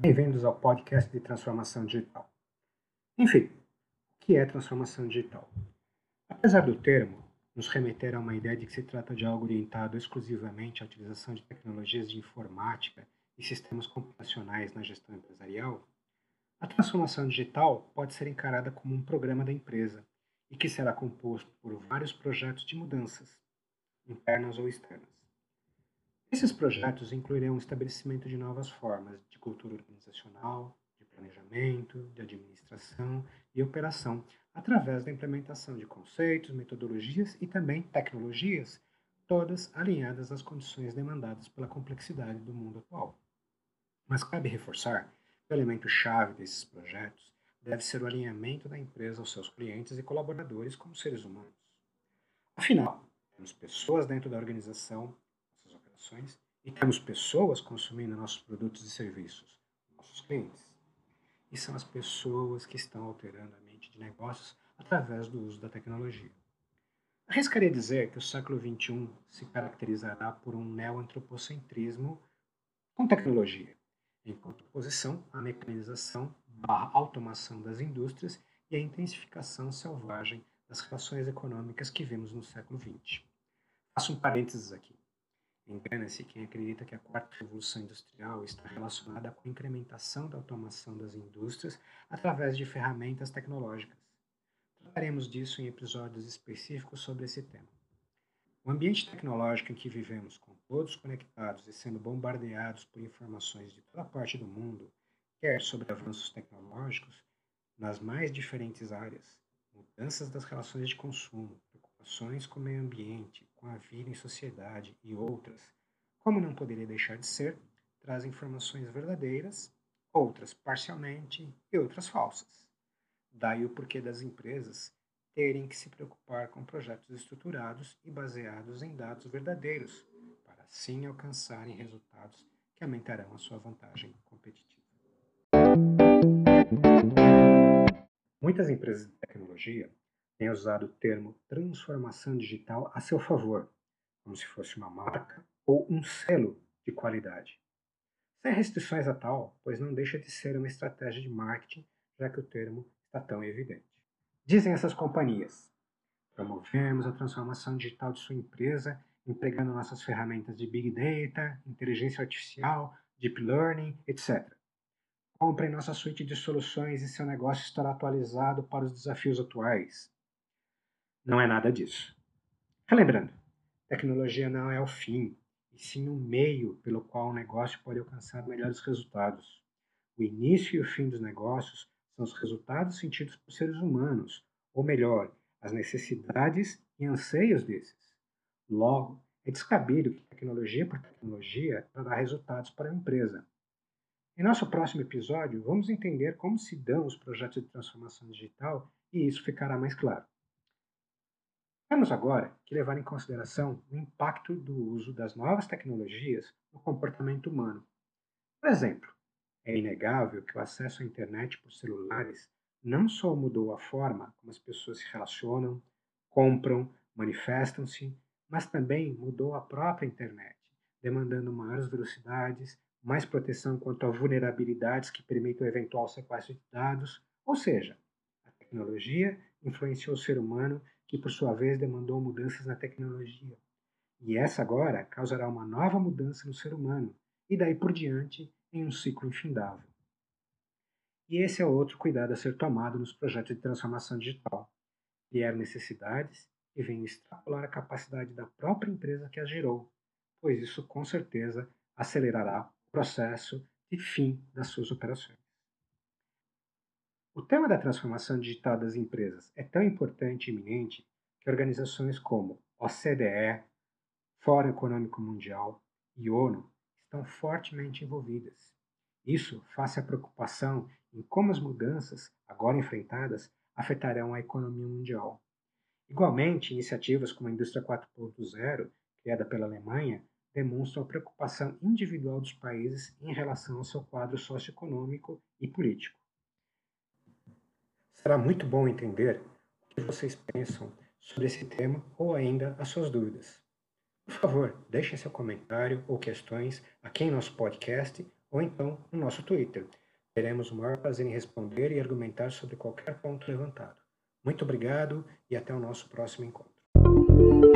Bem-vindos ao podcast de transformação digital. Enfim, o que é transformação digital? Apesar do termo nos remeter a uma ideia de que se trata de algo orientado exclusivamente à utilização de tecnologias de informática e sistemas computacionais na gestão empresarial, a transformação digital pode ser encarada como um programa da empresa e que será composto por vários projetos de mudanças, internas ou externas. Esses projetos incluirão o estabelecimento de novas formas de cultura organizacional, de planejamento, de administração e operação, através da implementação de conceitos, metodologias e também tecnologias, todas alinhadas às condições demandadas pela complexidade do mundo atual. Mas cabe reforçar que o elemento chave desses projetos deve ser o alinhamento da empresa aos seus clientes e colaboradores como seres humanos. Afinal, temos pessoas dentro da organização e temos pessoas consumindo nossos produtos e serviços, nossos clientes. E são as pessoas que estão alterando a mente de negócios através do uso da tecnologia. Arriscaria dizer que o século XXI se caracterizará por um neoantropocentrismo com tecnologia, em contraposição à mecanização barra automação das indústrias e a intensificação selvagem das relações econômicas que vimos no século XX. Faço um parênteses aqui. Engana-se quem acredita que a quarta revolução industrial está relacionada com a incrementação da automação das indústrias através de ferramentas tecnológicas. Trataremos disso em episódios específicos sobre esse tema. O ambiente tecnológico em que vivemos, com todos conectados e sendo bombardeados por informações de toda parte do mundo, quer sobre avanços tecnológicos nas mais diferentes áreas, mudanças das relações de consumo, preocupações com o meio ambiente, com a vida em sociedade e outras, como não poderia deixar de ser, traz informações verdadeiras, outras parcialmente e outras falsas. Daí o porquê das empresas terem que se preocupar com projetos estruturados e baseados em dados verdadeiros, para assim alcançarem resultados que aumentarão a sua vantagem competitiva. Muitas empresas de tecnologia tem usado o termo transformação digital a seu favor, como se fosse uma marca ou um selo de qualidade. Sem restrições a tal, pois não deixa de ser uma estratégia de marketing, já que o termo está tão evidente. Dizem essas companhias: promovemos a transformação digital de sua empresa empregando nossas ferramentas de Big Data, inteligência artificial, Deep Learning, etc. Compre nossa suíte de soluções e seu negócio estará atualizado para os desafios atuais. Não é nada disso. Relembrando, tecnologia não é o fim, e sim o meio pelo qual o negócio pode alcançar melhores resultados. O início e o fim dos negócios são os resultados sentidos por seres humanos, ou melhor, as necessidades e anseios desses. Logo, é descabido que tecnologia por tecnologia trará resultados para a empresa. Em nosso próximo episódio, vamos entender como se dão os projetos de transformação digital e isso ficará mais claro. Temos agora que levar em consideração o impacto do uso das novas tecnologias no comportamento humano. Por exemplo, é inegável que o acesso à internet por celulares não só mudou a forma como as pessoas se relacionam, compram, manifestam-se, mas também mudou a própria internet, demandando maiores velocidades, mais proteção quanto a vulnerabilidades que permitem o eventual sequestro de dados, ou seja, a tecnologia influenciou o ser humano que por sua vez demandou mudanças na tecnologia. E essa agora causará uma nova mudança no ser humano, e daí por diante em um ciclo infindável. E esse é outro cuidado a ser tomado nos projetos de transformação digital. Criar necessidades que venham extrapolar a capacidade da própria empresa que as gerou, pois isso com certeza acelerará o processo de fim das suas operações. O tema da transformação digital das empresas é tão importante e iminente que organizações como OCDE, Fórum Econômico Mundial e ONU estão fortemente envolvidas. Isso face à preocupação em como as mudanças, agora enfrentadas, afetarão a economia mundial. Igualmente, iniciativas como a Indústria 4.0, criada pela Alemanha, demonstram a preocupação individual dos países em relação ao seu quadro socioeconômico e político. Será muito bom entender o que vocês pensam sobre esse tema ou ainda as suas dúvidas. Por favor, deixem seu comentário ou questões aqui em nosso podcast ou então no nosso Twitter. Teremos o maior prazer em responder e argumentar sobre qualquer ponto levantado. Muito obrigado e até o nosso próximo encontro.